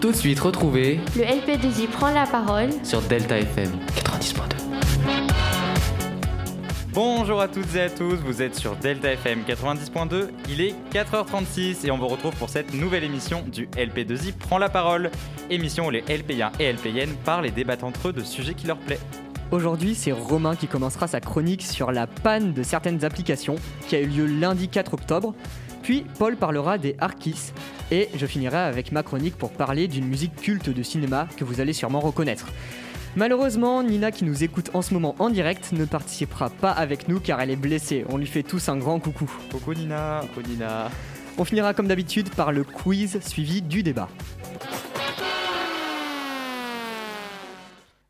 Tout de suite, retrouvez Le LP2I prend la parole sur Delta FM 90.2. Bonjour à toutes et à tous, vous êtes sur Delta FM 90.2, il est 4h36 et on vous retrouve pour cette nouvelle émission du LP2I Prend la parole. Émission où les LP1 et LPN parlent et débattent entre eux de sujets qui leur plaisent. Aujourd'hui, c'est Romain qui commencera sa chronique sur la panne de certaines applications qui a eu lieu lundi 4 octobre. Puis Paul parlera des Arkis et je finirai avec ma chronique pour parler d'une musique culte de cinéma que vous allez sûrement reconnaître. Malheureusement, Nina qui nous écoute en ce moment en direct ne participera pas avec nous car elle est blessée. On lui fait tous un grand coucou. Coucou Nina. Coucou Nina. On finira comme d'habitude par le quiz suivi du débat.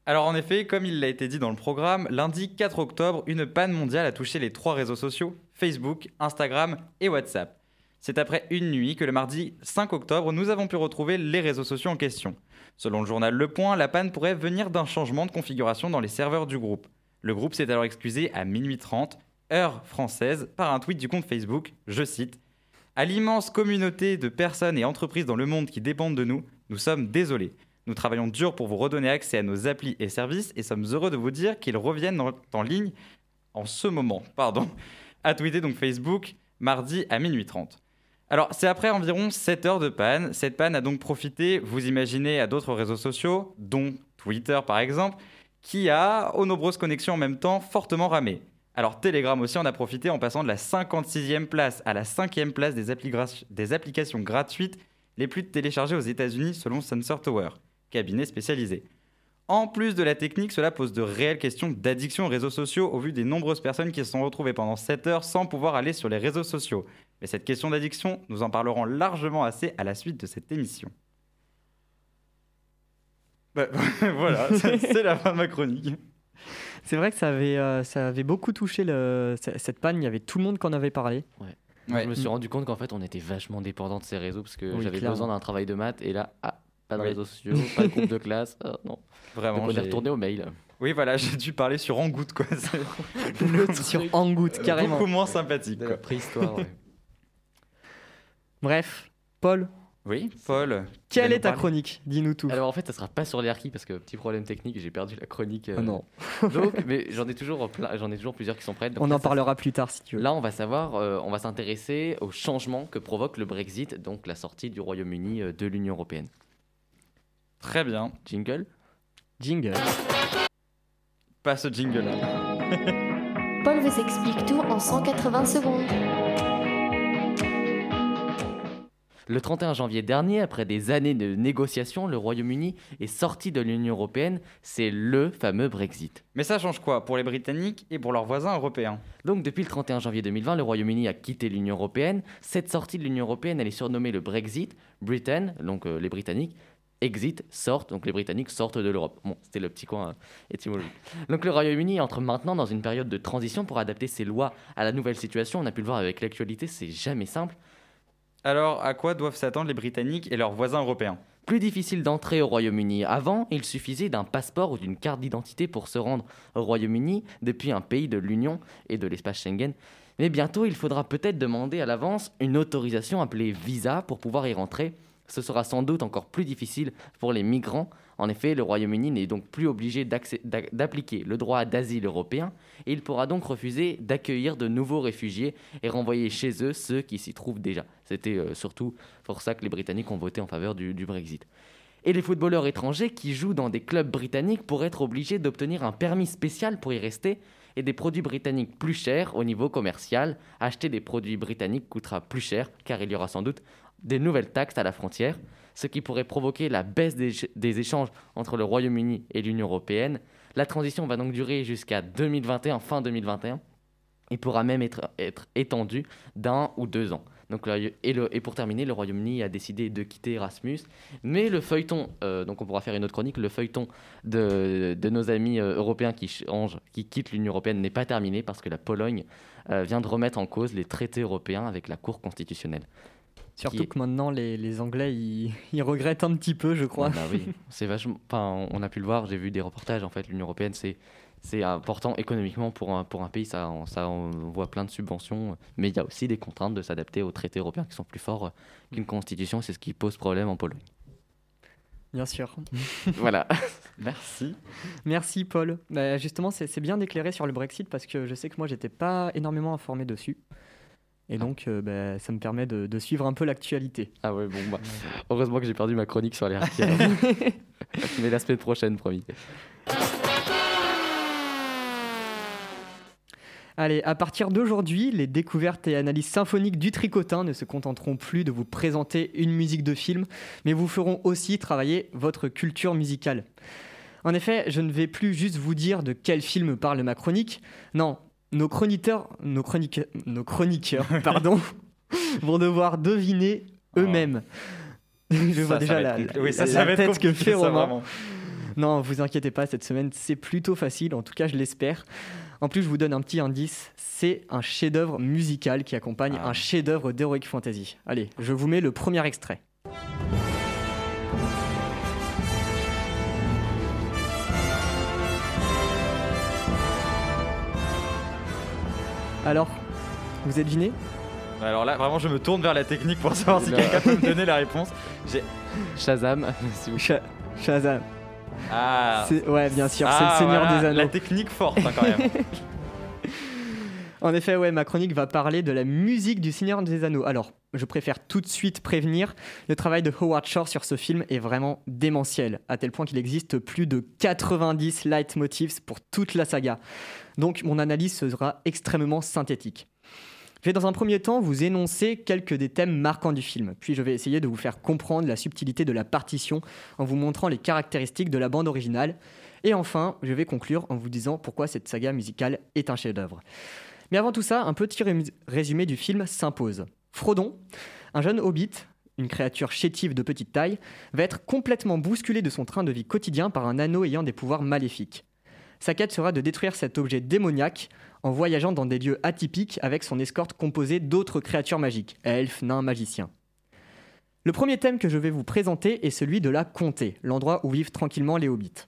Alors en effet, comme il l'a été dit dans le programme, lundi 4 octobre, une panne mondiale a touché les trois réseaux sociaux, Facebook, Instagram et WhatsApp. C'est après une nuit que le mardi 5 octobre, nous avons pu retrouver les réseaux sociaux en question. Selon le journal Le Point, la panne pourrait venir d'un changement de configuration dans les serveurs du groupe. Le groupe s'est alors excusé à minuit 30, heure française, par un tweet du compte Facebook, je cite À l'immense communauté de personnes et entreprises dans le monde qui dépendent de nous, nous sommes désolés. Nous travaillons dur pour vous redonner accès à nos applis et services et sommes heureux de vous dire qu'ils reviennent en, ligne en ce moment. Pardon. A tweeté donc Facebook mardi à minuit 30. Alors, c'est après environ 7 heures de panne. Cette panne a donc profité, vous imaginez, à d'autres réseaux sociaux, dont Twitter par exemple, qui a, aux nombreuses connexions en même temps, fortement ramé. Alors, Telegram aussi en a profité en passant de la 56e place à la 5e place des, des applications gratuites les plus téléchargées aux États-Unis selon Sensor Tower, cabinet spécialisé. En plus de la technique, cela pose de réelles questions d'addiction aux réseaux sociaux au vu des nombreuses personnes qui se sont retrouvées pendant 7 heures sans pouvoir aller sur les réseaux sociaux. Mais cette question d'addiction, nous en parlerons largement assez à la suite de cette émission. Bah, voilà, c'est la fin de ma chronique. C'est vrai que ça avait, euh, ça avait beaucoup touché le- cette panne, il y avait tout le monde qui en avait parlé. Ouais. Je me suis rendu compte qu'en fait, on était vachement dépendant de ces réseaux parce que Oui, j'avais besoin d'un travail de maths et là, ah, pas de Oui. réseaux sociaux, pas de groupe de classe. ah, non. Vraiment. Donc on est retourné au mail. Oui, voilà, j'ai dû parler sur Angoutte, quoi. Le sur Hangouts, carrément. beaucoup moins sympathique, De quoi. la préhistoire. ouais. Bref, Paul, Oui, Paul. quelle est ta chronique Dis-nous tout. Alors en fait, ça sera pas sur les harkis parce que petit problème technique, j'ai perdu la chronique. euh, Oh non, Donc, mais j'en ai toujours plein- j'en ai toujours plusieurs qui sont prêtes. donc on là, en ça- parlera plus tard si tu veux. Là, on va savoir, euh, on va s'intéresser au changement que provoque le Brexit, donc la sortie du Royaume-Uni euh, de l'Union européenne. Très bien. Jingle. Jingle. Pas ce jingle-là. Paul vous explique tout en 180 secondes. Le 31 janvier dernier, après des années de négociations, le Royaume-Uni est sorti de l'Union européenne. C'est le fameux Brexit. Mais ça change quoi pour les Britanniques et pour leurs voisins européens? Donc depuis le 31 janvier 2020, le Royaume-Uni a quitté l'Union européenne. Cette sortie de l'Union européenne, elle est surnommée le Brexit. Britain, donc euh, les Britanniques, exit, sortent, donc les Britanniques sortent de l'Europe. Bon, c'était le petit coin euh, étymologique. Donc le Royaume-Uni entre maintenant dans une période de transition pour adapter ses lois à la nouvelle situation. On a pu le voir avec l'actualité, c'est jamais simple. Alors, à quoi doivent s'attendre les Britanniques et leurs voisins européens? Plus difficile d'entrer au Royaume-Uni. Avant, il suffisait d'un passeport ou d'une carte d'identité pour se rendre au Royaume-Uni depuis un pays de l'Union et de l'espace Schengen. Mais bientôt, il faudra peut-être demander à l'avance une autorisation appelée visa pour pouvoir y rentrer. Ce sera sans doute encore plus difficile pour les migrants. En effet, le Royaume-Uni n'est donc plus obligé d'appliquer le droit d'asile européen et il pourra donc refuser d'accueillir de nouveaux réfugiés et renvoyer chez eux ceux qui s'y trouvent déjà. C'était euh, surtout pour ça que les Britanniques ont voté en faveur du, du Brexit. Et les footballeurs étrangers qui jouent dans des clubs britanniques pourraient être obligés d'obtenir un permis spécial pour y rester et des produits britanniques plus chers au niveau commercial. Acheter des produits britanniques coûtera plus cher car il y aura sans doute des nouvelles taxes à la frontière, ce qui pourrait provoquer la baisse des, échanges entre le Royaume-Uni et l'Union européenne. La transition va donc durer jusqu'à 2021, fin 2021, et pourra même être, être étendue d'un ou deux ans. Donc, et, pour terminer, le Royaume-Uni a décidé de quitter Erasmus, mais le feuilleton, euh, donc on pourra faire une autre chronique, le feuilleton de, de nos amis euh, européens qui changent, qui quittent l'Union européenne n'est pas terminé parce que la Pologne euh, vient de remettre en cause les traités européens avec la Cour constitutionnelle. Surtout est- que maintenant, les, les Anglais, ils, ils regrettent un petit peu, je crois. Ah bah oui, c'est vachement. Enfin, on a pu le voir, j'ai vu des reportages. En fait, l'Union européenne, c'est c'est important économiquement pour un, pour un pays. Ça, on- ça, on voit plein de subventions, mais il y a aussi des contraintes de s'adapter aux traités européens qui sont plus forts euh, qu'une constitution. C'est ce qui pose problème en Pologne. Bien sûr. voilà. Merci. Merci Paul. Bah, justement, c'est c'est bien d'éclairer sur le Brexit parce que je sais que moi, j'étais pas énormément informé dessus. Et donc, euh, bah, ça me permet de, de suivre un peu l'actualité. Ah ouais, bon, bah, heureusement que j'ai perdu ma chronique sur les harkis. Mais la semaine prochaine, promis. Allez, à partir d'aujourd'hui, les découvertes et analyses symphoniques du tricotin ne se contenteront plus de vous présenter une musique de film, mais vous feront aussi travailler votre culture musicale. En effet, je ne vais plus juste vous dire de quel film parle ma chronique. Non, nos chroniqueurs, nos chroniqueurs, nos chroniqueurs, pardon, vont devoir deviner eux-mêmes. Je vois Ça, déjà la, oui, ça, la ça va être tête que fait Romain. Non, vous inquiétez pas, cette semaine c'est plutôt facile, en tout cas je l'espère. En plus, je vous donne un petit indice, c'est un chef-d'œuvre musical qui accompagne Ah. un chef-d'œuvre d'Heroic Fantasy. Allez, je vous mets le premier extrait. Alors, vous êtes deviné Alors là, vraiment, je me tourne vers la technique pour savoir si quelqu'un peut me donner la réponse. J'ai- Shazam, si vous Sha- Shazam. Ah, C'est- Ouais, bien sûr, c'est Ah, le Seigneur voilà, des Anneaux. La technique forte, hein, quand même. En effet, ouais, ma chronique va parler de la musique du Seigneur des Anneaux. Alors, je préfère tout de suite prévenir, le travail de Howard Shore sur ce film est vraiment démentiel, à tel point qu'il existe plus de 90 leitmotifs pour toute la saga. Donc, mon analyse sera extrêmement synthétique. Je vais dans un premier temps vous énoncer quelques des thèmes marquants du film, puis je vais essayer de vous faire comprendre la subtilité de la partition en vous montrant les caractéristiques de la bande originale, et enfin, je vais conclure en vous disant pourquoi cette saga musicale est un chef-d'œuvre. Mais avant tout ça, un petit ré- résumé du film s'impose. Frodon, un jeune hobbit, une créature chétive de petite taille, va être complètement bousculé de son train de vie quotidien par un anneau ayant des pouvoirs maléfiques. Sa quête sera de détruire cet objet démoniaque en voyageant dans des lieux atypiques avec son escorte composée d'autres créatures magiques, elfes, nains, magiciens. Le premier thème que je vais vous présenter est celui de la comté, l'endroit où vivent tranquillement les hobbits.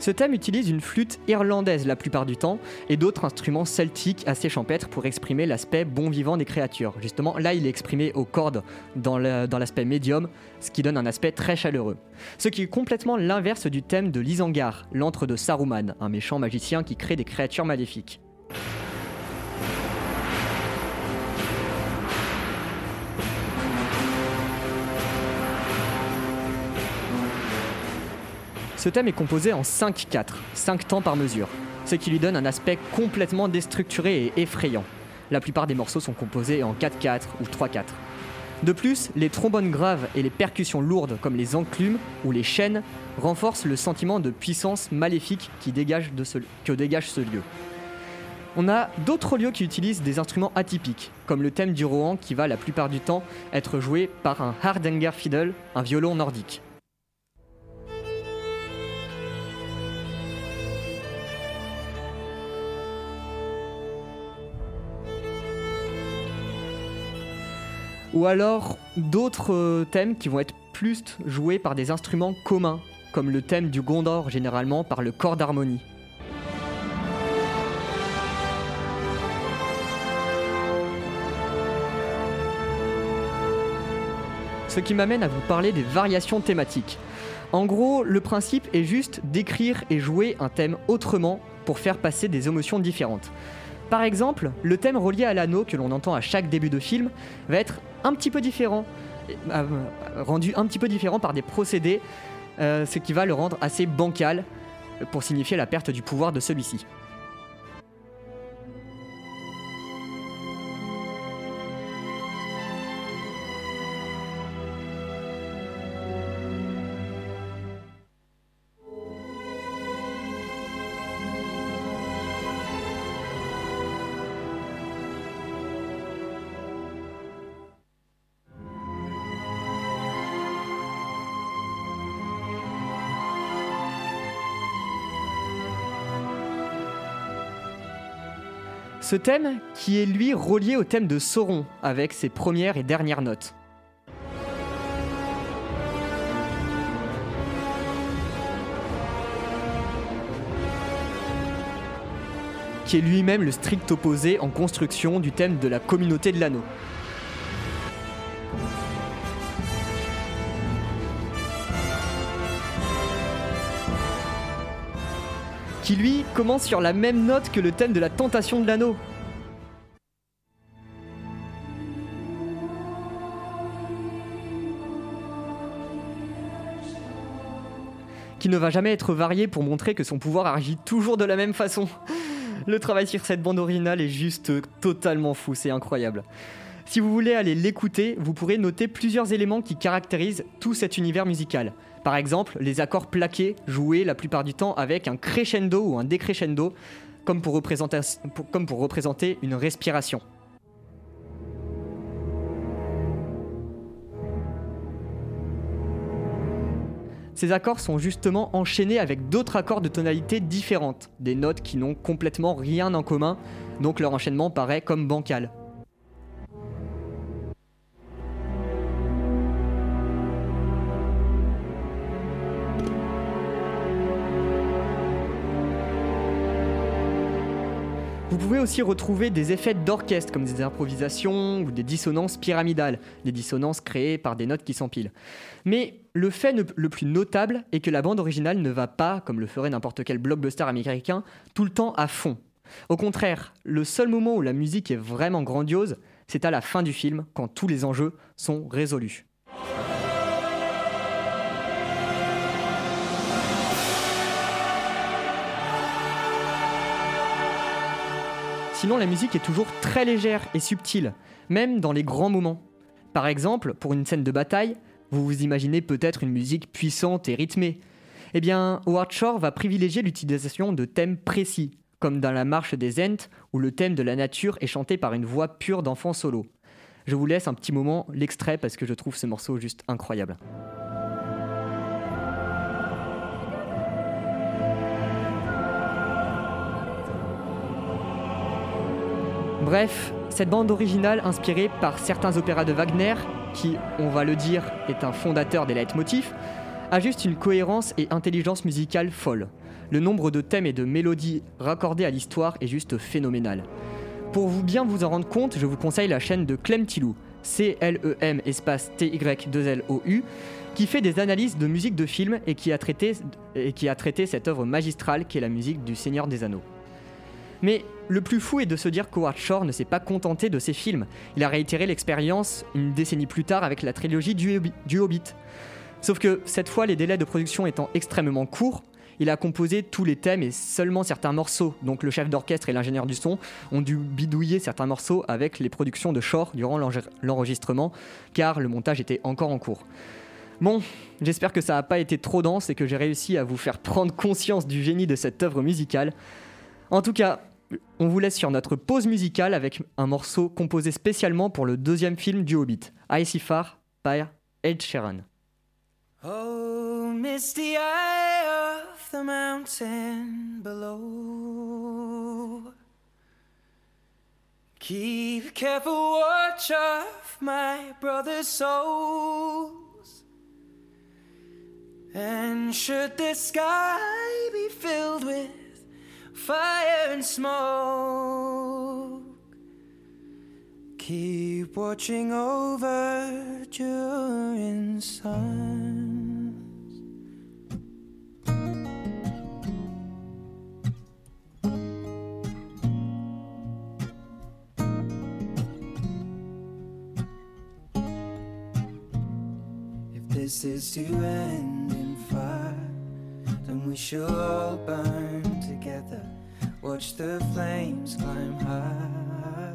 Ce thème utilise une flûte irlandaise la plupart du temps et d'autres instruments celtiques assez champêtres pour exprimer l'aspect bon vivant des créatures. Justement, là, il est exprimé aux cordes dans l'aspect médium, ce qui donne un aspect très chaleureux. Ce qui est complètement l'inverse du thème de l'Isangar, l'antre de Saruman, un méchant magicien qui crée des créatures maléfiques. Ce thème est composé en 5-4, 5 temps par mesure, ce qui lui donne un aspect complètement déstructuré et effrayant. La plupart des morceaux sont composés en 4-4 ou 3-4. De plus, les trombones graves et les percussions lourdes comme les enclumes ou les chaînes renforcent le sentiment de puissance maléfique que dégage ce lieu. On a d'autres lieux qui utilisent des instruments atypiques, comme le thème du Rohan qui va la plupart du temps être joué par un Hardanger fiddle, un violon nordique. Ou alors d'autres euh, thèmes qui vont être plus joués par des instruments communs, comme le thème du Gondor généralement par le corps d'harmonie. Ce qui m'amène à vous parler des variations thématiques. En gros, le principe est juste d'écrire et jouer un thème autrement pour faire passer des émotions différentes. Par exemple, le thème relié à l'anneau que l'on entend à chaque début de film va être un petit peu différent, euh, rendu un petit peu différent par des procédés, euh, ce qui va le rendre assez bancal euh, pour signifier la perte du pouvoir de celui-ci. Ce thème qui est lui relié au thème de Sauron avec ses premières et dernières notes. qui est lui-même le strict opposé en construction du thème de la communauté de l'anneau. Qui lui commence sur la même note que le thème de la tentation de l'anneau. qui ne va jamais être varié pour montrer que son pouvoir agit toujours de la même façon. Le travail sur cette bande originale est juste totalement fou, c'est incroyable. Si vous voulez aller l'écouter, vous pourrez noter plusieurs éléments qui caractérisent tout cet univers musical. Par exemple, les accords plaqués, joués la plupart du temps avec un crescendo ou un décrescendo, comme pour représenter, une respiration. Ces accords sont justement enchaînés avec d'autres accords de tonalité différentes, des notes qui n'ont complètement rien en commun, donc leur enchaînement paraît comme bancal. Pouvez aussi retrouver des effets d'orchestre comme des improvisations ou des dissonances pyramidales, des dissonances créées par des notes qui s'empilent. Mais le fait le plus notable est que la bande originale ne va pas, comme le ferait n'importe quel blockbuster américain, tout le temps à fond. Au contraire, le seul moment où la musique est vraiment grandiose, c'est à la fin du film, quand tous les enjeux sont résolus. Sinon, la musique est toujours très légère et subtile, même dans les grands moments. Par exemple, pour une scène de bataille, vous vous imaginez peut-être une musique puissante et rythmée. Eh bien, Howard Shore va privilégier l'utilisation de thèmes précis, comme dans la marche des Ents, où le thème de la nature est chanté par une voix pure d'enfant solo. Je vous laisse un petit moment l'extrait parce que je trouve ce morceau juste incroyable. Bref, cette bande originale inspirée par certains opéras de Wagner, qui, on va le dire, est un fondateur des leitmotifs, a juste une cohérence et intelligence musicale folle. Le nombre de thèmes et de mélodies raccordés à l'histoire est juste phénoménal. Pour vous bien vous en rendre compte, je vous conseille la chaîne de Clem Tilou, C-L-E-M espace T-Y-2-L-O-U, qui fait des analyses de musique de film et qui a traité, et qui a traité cette œuvre magistrale qu'est la musique du Seigneur des Anneaux. Mais le plus fou est de se dire qu'Howard Shore ne s'est pas contenté de ses films. Il a réitéré l'expérience une décennie plus tard avec la trilogie du, Hobbit. Sauf que cette fois, les délais de production étant extrêmement courts, il a composé tous les thèmes et seulement certains morceaux. Donc le chef d'orchestre et l'ingénieur du son ont dû bidouiller certains morceaux avec les productions de Shore durant l'enregistrement, car le montage était encore en cours. Bon, j'espère que ça n'a pas été trop dense et que j'ai réussi à vous faire prendre conscience du génie de cette œuvre musicale. En tout cas, on vous laisse sur notre pause musicale avec un morceau composé spécialement pour le deuxième film du Hobbit, Icy Far by Ed Sheeran. Oh, misty eye of the mountain below. Keep careful watch of my brother's souls. And should the sky be filled with fire and smoke. Keep watching over during suns. If this is to end then we shall all burn together. Watch the flames climb high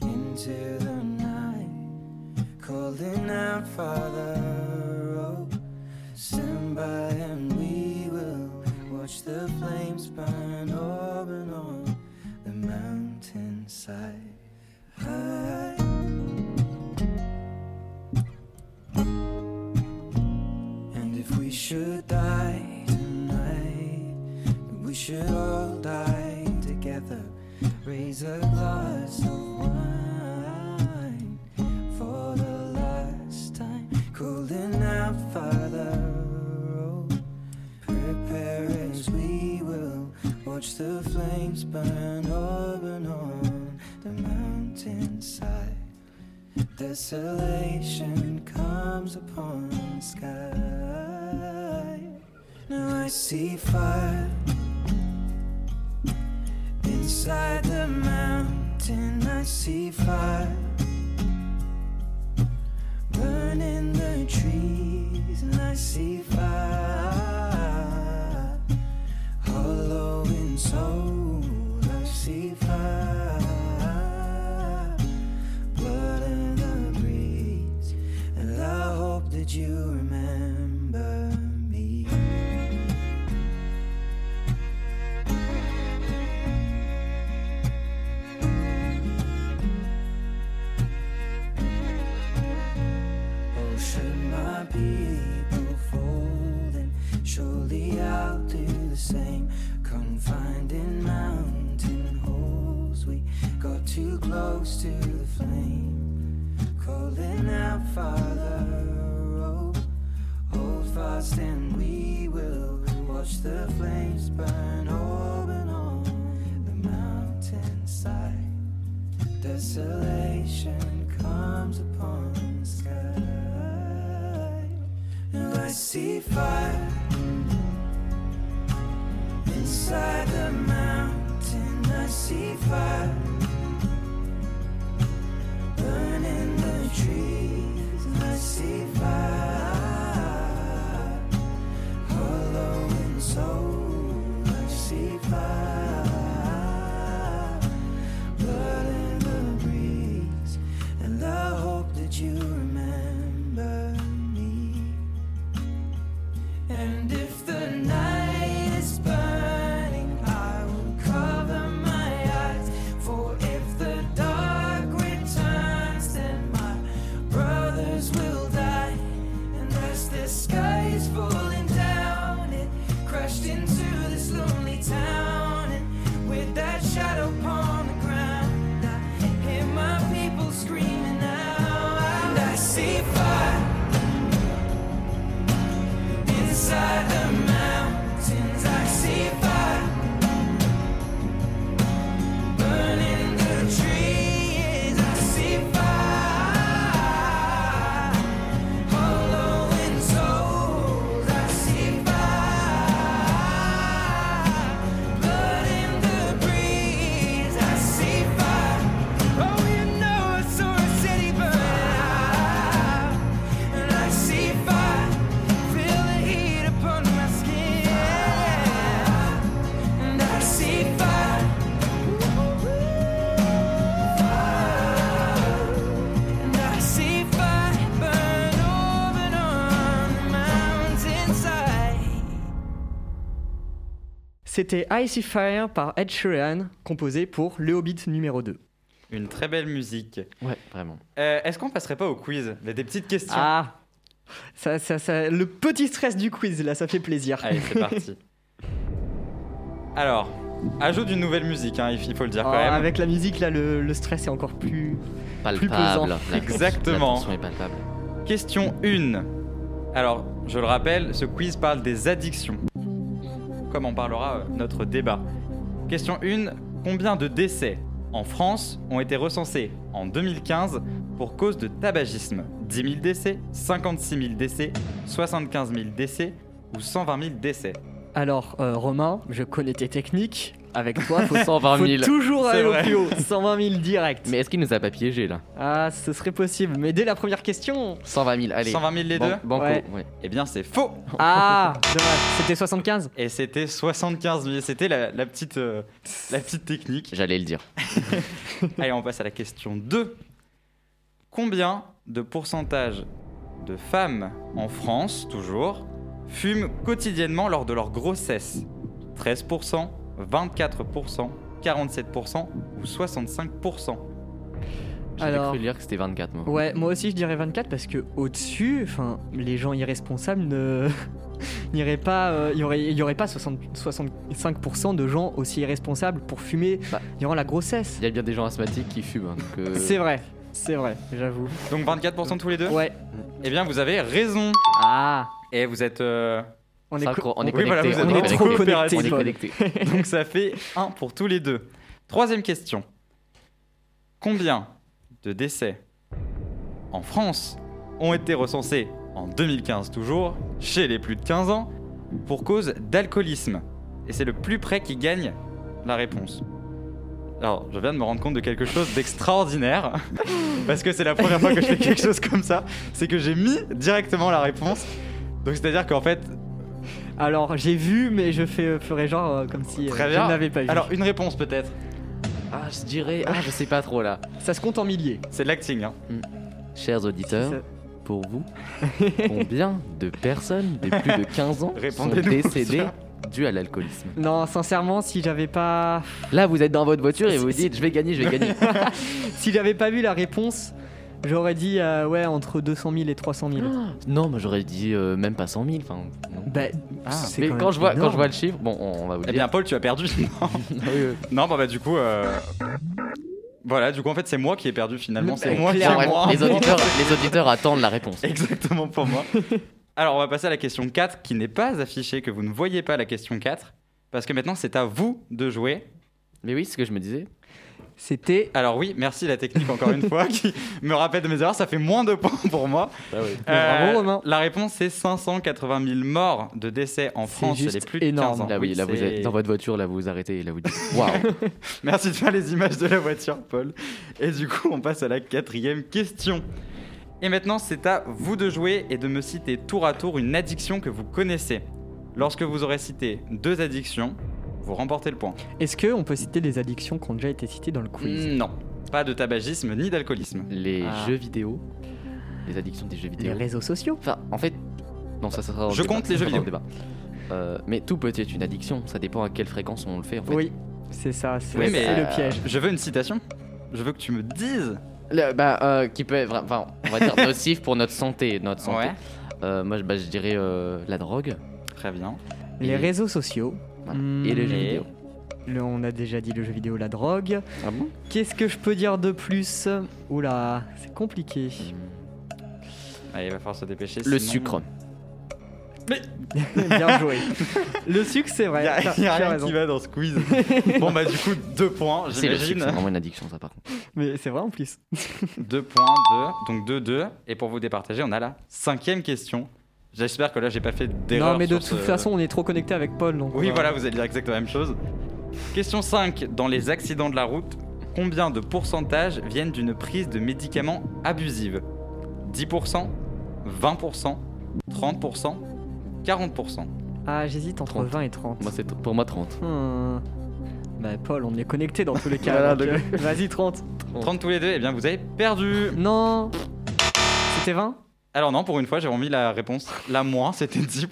into the night, calling out, Father, oh, stand by and we will watch the flames burn over should all die together. Raise a glass of wine for the last time. Cooling out, Father. Oh, prepare as we will watch the flames burn open on the mountainside. Desolation comes upon the sky. Now I see fire inside the mountain. I see fire burning the trees, and I see fire hollow in soul. I see fire, blood in the breeze, and I hope that you remember inside the mountain. I see fire burning the trees. I see fire hollow in soul. I see fire C'était I See Fire par Ed Sheeran, composé pour Le Hobbit numéro 2. Une très belle musique. Ouais, vraiment. Euh, Est-ce qu'on passerait pas au quiz? Il y a des petites questions. Ah ça, ça, ça- Le petit stress du quiz, là, ça fait plaisir. Allez, c'est parti. Alors, ajout d'une nouvelle musique, hein, il faut le dire Oh, quand même. avec la musique, là, le, le stress est encore plus... pesant. Palpable. La tension- Exactement. La est palpable. Question 1. Alors, je le rappelle, ce quiz parle des addictions. Comme en parlera euh, notre débat. Question 1. Combien de décès en France ont été recensés en 2015 pour cause de tabagisme? 10 000 décès, 56 000 décès, 75 000 décès ou 120 000 décès? Alors, euh, Romain, je connais tes techniques. Avec toi, faut, 120 faut 000. toujours C'est aller au plus haut. 120 000 direct. Mais est-ce qu'il nous a pas piégé là Ah, ce serait possible. Mais dès la première question... 120 000, allez. 120 000 les Ban- deux Banco, Ouais. ouais. Eh bien, c'est faux Ah, dommage. C'était 75 Et c'était 75 000. C'était la, la petite, euh, la petite technique. J'allais le dire. Allez, on passe à la question 2. Combien de pourcentage de femmes en France, toujours, fument quotidiennement lors de leur grossesse? 13%, 24%, 47% ou 65% J'avais cru lire que c'était 24 mois. Ouais, moi aussi je dirais 24 parce que au-dessus, enfin, les gens irresponsables ne n'iraient pas, euh, il y aurait, il y aurait pas 60 65% de gens aussi irresponsables pour fumer Bah. durant la grossesse. Il y a bien des gens asthmatiques qui fument. hein, donc, euh, C'est vrai, c'est vrai, j'avoue. Donc 24% tous les deux? Ouais. Eh bien, vous avez raison Ah. Et vous êtes euh, On est, co- on est Oui, voilà, connecté. vous on êtes est trop connecté. coopératifs. On est connecté. Donc ça fait 1 pour tous les deux. Troisième question. Combien de décès en France ont été recensés en 2015 toujours, chez les plus de 15 ans, pour cause d'alcoolisme? Et c'est le plus près qui gagne la réponse. Alors, je viens de me rendre compte de quelque chose d'extraordinaire, parce que c'est la première fois que je fais quelque chose comme ça, c'est que j'ai mis directement la réponse. Donc c'est-à-dire qu'en fait, Alors, j'ai vu, mais je fais, ferai genre euh, comme si euh, Très je bien. l'avais pas vu. alors une réponse peut-être, Ah, je dirais. Ah, je sais pas trop là. ça se compte en milliers. c'est de l'acting. Hein. Chers auditeurs, pour vous, combien de personnes de plus de 15 ans sont Répondez-nous, décédées ça. dues à l'alcoolisme? Non, sincèrement, si j'avais pas, Là, vous êtes dans votre voiture et vous vous dites, je vais gagner, je vais gagner. si j'avais pas vu la réponse, j'aurais dit euh, ouais entre 200 000 et 300 000. non, moi j'aurais dit euh, même pas 100 000. Enfin, non. Bah, Ah. Mais quand je, vois, quand je vois le chiffre, bon, on, on va vous Eh dire. bien, Paul, tu as perdu. Ah oui, oui. non, bah, bah, du coup, euh, voilà, du coup, en fait, c'est moi qui ai perdu finalement. C'est Bah, moi qui ai clairement. moins. les, auditeurs, les auditeurs attendent la réponse. Exactement pour moi. Alors, on va passer à la question 4 qui n'est pas affichée, que vous ne voyez pas la question 4. Parce que maintenant, c'est à vous de jouer. Mais oui, c'est ce que je me disais. C'était Alors, oui, merci la technique encore une fois qui me rappelle de mes erreurs. Ça fait moins de points pour moi. Bravo, Romain. La réponse, c'est 580 000 morts de décès en C'est France les plus de énorme. 15 ans. Là, oui, là, vous c'est- êtes dans votre voiture, là, vous vous arrêtez, et là, vous dites, waouh. Merci de faire les images de la voiture, Paul. Et du coup, on passe à la quatrième question. Et maintenant, c'est à vous de jouer et de me citer tour à tour une addiction que vous connaissez. Lorsque vous aurez cité deux addictions, vous remportez le point. Est-ce que on peut citer des addictions qui ont déjà été citées dans le quiz? Non, pas de tabagisme ni d'alcoolisme. Les Ah. jeux vidéo, les addictions des jeux Les vidéo. réseaux sociaux Enfin, en fait, non, ça, ça sera Je débat, compte les jeux débat. Euh, mais tout peut être une addiction, ça dépend à quelle fréquence on le fait. En fait. Oui, c'est ça, c'est Oui, mais- c'est le piège. Je veux une citation. Je veux que tu me dises. Le- bah, euh, qui peut être, enfin, on va dire nocif pour notre santé, notre santé. Ouais. Euh, moi, je, bah, je dirais euh, la drogue Très bien. Les et- réseaux sociaux. Voilà, Hmm, et les jeux vidéo. le- on a déjà dit le jeu vidéo, la drogue. Ah bon? Qu'est-ce que je peux dire de plus? Oula, c'est compliqué. Allez, il va falloir se dépêcher. Le sinon- sucre. Bien joué. le sucre, c'est Il vrai. y a, t'as- y a as rien raison. qui va dans ce quiz. bon, bah, du coup, deux points, C'est le sucre, j'imagine. c'est vraiment une addiction, ça, par contre. Mais c'est vrai en plus. 2 points, 2. Donc 2, 2. Et pour vous départager, on a la cinquième question. J'espère que là, j'ai pas fait d'erreur. Non, mais de toute ce- façon, on est trop connecté avec Paul. Donc Oui, va- voilà, vous allez dire exactement la même chose. Question 5. Dans les accidents de la route, combien de pourcentages viennent d'une prise de médicaments abusive 10%, 20%, 30%, 40%. Ah, j'hésite entre 30. 20 et 30. Moi, c'est pour moi 30. Hmm. Bah, Paul, on est connecté dans tous les cas. Voilà, donc, donc- euh, Vas-y, 30. 30 tous les deux, et bien vous avez perdu. Non C'était 20 Alors non, pour une fois, j'ai remis la réponse la moins, c'était 10%.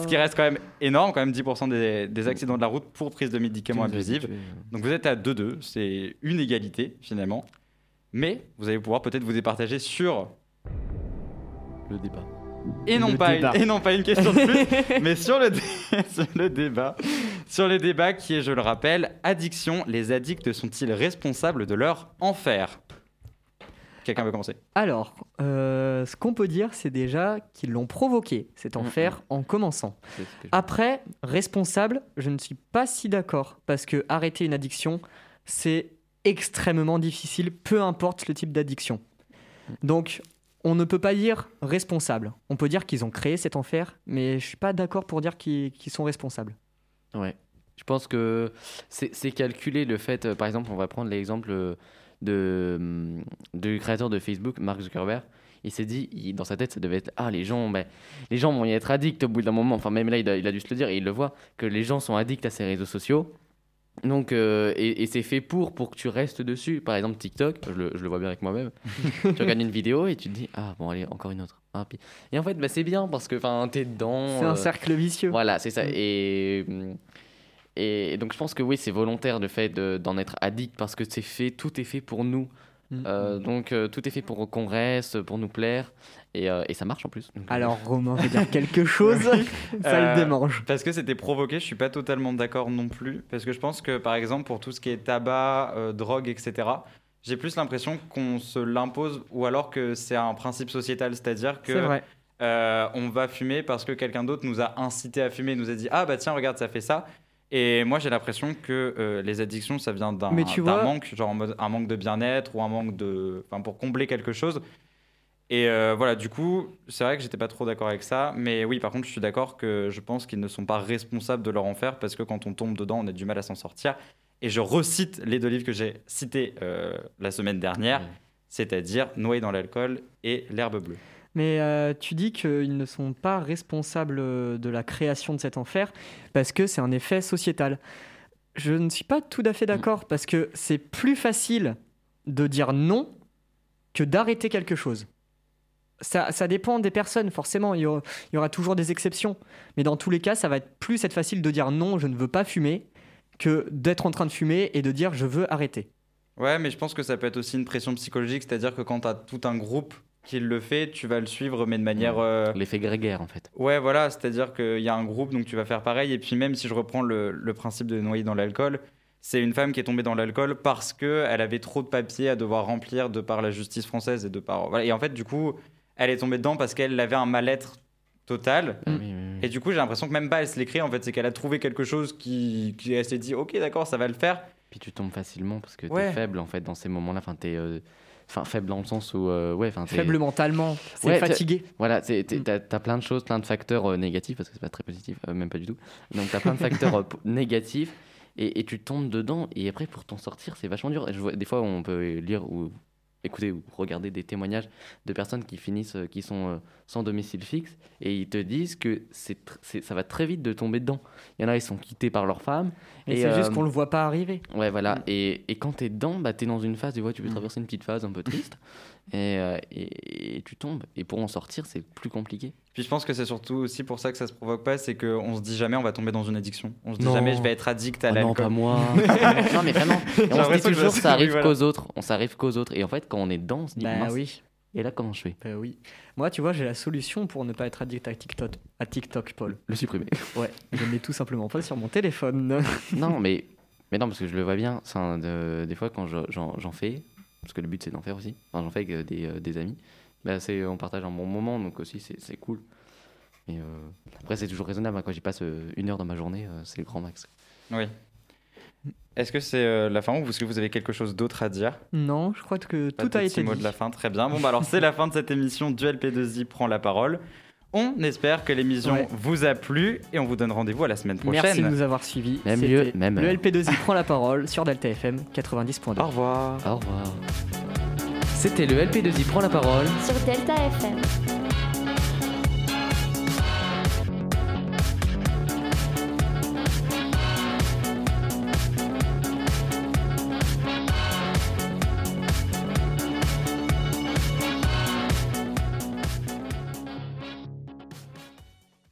Ce qui reste quand même énorme, quand même 10% des, des accidents de la route pour prise de médicaments abusifs. Donc vous êtes à 2-2, c'est une égalité finalement. Mais vous allez pouvoir peut-être vous départager sur, Le débat. et non, Le pas débat. une, et non pas une question de plus, mais sur le, dé- sur le débat. Sur le débat qui est, je le rappelle, addiction. Les addicts sont-ils responsables de leur enfer? Quelqu'un veut commencer? Alors, euh, ce qu'on peut dire, c'est déjà qu'ils l'ont provoqué, cet enfer, en commençant. Après, responsable, je ne suis pas si d'accord, parce que arrêter une addiction, c'est extrêmement difficile, peu importe le type d'addiction. Donc, on ne peut pas dire responsable. On peut dire qu'ils ont créé cet enfer, mais je suis pas d'accord pour dire qu'ils sont responsables. Ouais. Je pense que c'est calculé le fait, euh, par exemple, on va prendre l'exemple de, hum, du créateur de Facebook, Mark Zuckerberg. Il s'est dit, il- dans sa tête, ça devait être Ah, les gens, ben, les gens vont y être addicts au bout d'un moment. Enfin, même là, il a, il a dû se le dire et il le voit, que les gens sont addicts à ces réseaux sociaux. Donc, euh, et, et c'est fait pour, pour que tu restes dessus. Par exemple, TikTok, je le, je le vois bien avec moi-même. tu regardes une vidéo et tu te dis Ah, bon, allez, encore une autre. Ah, puis- Et en fait, bah, c'est bien parce que t'es dedans. C'est un euh, cercle vicieux. voilà, c'est ça. Mm. Et, et donc je pense que oui, c'est volontaire le fait de- d'en être addict parce que c'est fait, tout est fait pour nous. Mm. Euh, donc euh, tout est fait pour qu'on reste, pour nous plaire. Et, euh, et ça marche en plus. Donc, Alors, Romain veut dire quelque chose, ça Euh, le démange. Parce que c'était provoqué, je suis pas totalement d'accord non plus. Parce que je pense que par exemple pour tout ce qui est tabac, euh, drogue, etc., j'ai plus l'impression qu'on se l'impose ou alors que c'est un principe sociétal, c'est-à-dire C'est que vrai. euh, on va fumer parce que quelqu'un d'autre nous a incité à fumer, nous a dit ah bah tiens regarde ça fait ça. Et moi j'ai l'impression que euh, les addictions ça vient d'un vois- manque, genre un manque de bien-être ou un manque de, enfin pour combler quelque chose. Et euh, voilà, du coup, c'est vrai que j'étais pas trop d'accord avec ça, mais oui, par contre, je suis d'accord que je pense qu'ils ne sont pas responsables de leur enfer parce que quand on tombe dedans, on a du mal à s'en sortir. Et je recite les deux livres que j'ai cités euh, la semaine dernière, c'est-à-dire Noyé dans l'alcool et L'herbe bleue. Mais euh, tu dis qu'ils ne sont pas responsables euh, de la création de cet enfer parce que c'est un effet sociétal. Je ne suis pas tout à fait d'accord parce que c'est plus facile de dire non que d'arrêter quelque chose. Ça, ça dépend des personnes, forcément, il y, aura, il y aura toujours des exceptions. Mais dans tous les cas, ça va être plus être facile de dire non, je ne veux pas fumer, que d'être en train de fumer et de dire je veux arrêter. Ouais, mais je pense que ça peut être aussi une pression psychologique, c'est-à-dire que quand tu as tout un groupe qui le fait, tu vas le suivre, mais de manière... euh, L'effet grégaire, en fait. Ouais, voilà, c'est-à-dire qu'il y a un groupe, donc tu vas faire pareil. Et puis même si je reprends le, le principe de noyer dans l'alcool, c'est une femme qui est tombée dans l'alcool parce qu'elle avait trop de papiers à devoir remplir de par la justice française et de par... Voilà. Et en fait, du coup, elle est tombée dedans parce qu'elle avait un mal-être total. Oui, oui, oui. Et du coup, j'ai l'impression que même pas elle se l'écrit, en fait, c'est qu'elle a trouvé quelque chose qui, qui elle s'est dit, ok, d'accord, ça va le faire. Puis tu tombes facilement parce que Ouais. t'es faible, en fait, dans ces moments-là. Enfin, t'es... euh, Enfin, faible dans le sens où... euh, ouais, Faible mentalement, c'est Ouais, fatigué. Voilà, Mm. t'as as plein de choses, plein de facteurs euh, négatifs, parce que c'est pas très positif, euh, même pas du tout. Donc t'as plein de facteurs négatifs, et, et tu tombes dedans, et après pour t'en sortir, c'est vachement dur. Et je vois- des fois, on peut lire ou écouter ou regarder des témoignages de personnes qui finissent, euh, qui sont euh, sans domicile fixe, et ils te disent que c'est ça va très vite de tomber dedans. Il y en a, ils sont quittés par leur femme. Mais Et, c'est juste euh, qu'on le voit pas arriver. Ouais, voilà. Mm. Et, et quand t'es dedans, bah, t'es dans une phase, tu vois, tu peux Mm. traverser une petite phase un peu triste, et, euh, et, et tu tombes. Et pour en sortir, c'est plus compliqué. Puis je pense que c'est surtout aussi pour ça que ça se provoque pas, c'est qu'on se dit jamais on va tomber dans une addiction. On se dit Non. jamais je vais être addict à Ah non, pas l'alcool. moi. non, mais vraiment. Et on se dit toujours, ça arrive voilà. qu'aux autres. On s'arrive qu'aux autres. Et en fait, quand on est dedans, on se dit, Bah mince, oui. et là, comment je fais? Bah oui. Moi, tu vois, j'ai la solution pour ne pas être addict à TikTok, à TikTok Paul. Le supprimer. Ouais, je ne mets tout simplement pas sur mon téléphone. non, mais, mais non, parce que je le vois bien. De- des fois, quand je- j'en j'en fais, parce que le but, c'est d'en faire aussi. Enfin, j'en fais avec euh, des, euh, des amis. Bah, c'est, on partage un bon moment, donc aussi, c'est c'est cool. Mais euh, après, c'est toujours raisonnable. hein. Quand j'y passe euh, une heure dans ma journée, euh, c'est le grand max. Oui. Est-ce que c'est euh, la fin ou est-ce que vous avez quelque chose d'autre à dire? Non, je crois que Pas tout a petit été mot dit. de la fin, très bien. Bon, bah alors c'est la fin de cette émission. Duel P2I prend la parole. On espère que l'émission Ouais. vous a plu et on vous donne rendez-vous à la semaine prochaine. Merci de nous avoir suivis. Même lieu, même Le heure. LP2I prend la parole sur Delta FM 90.2. Au revoir. Au revoir. C'était le LP2I prend la parole. Sur Delta FM.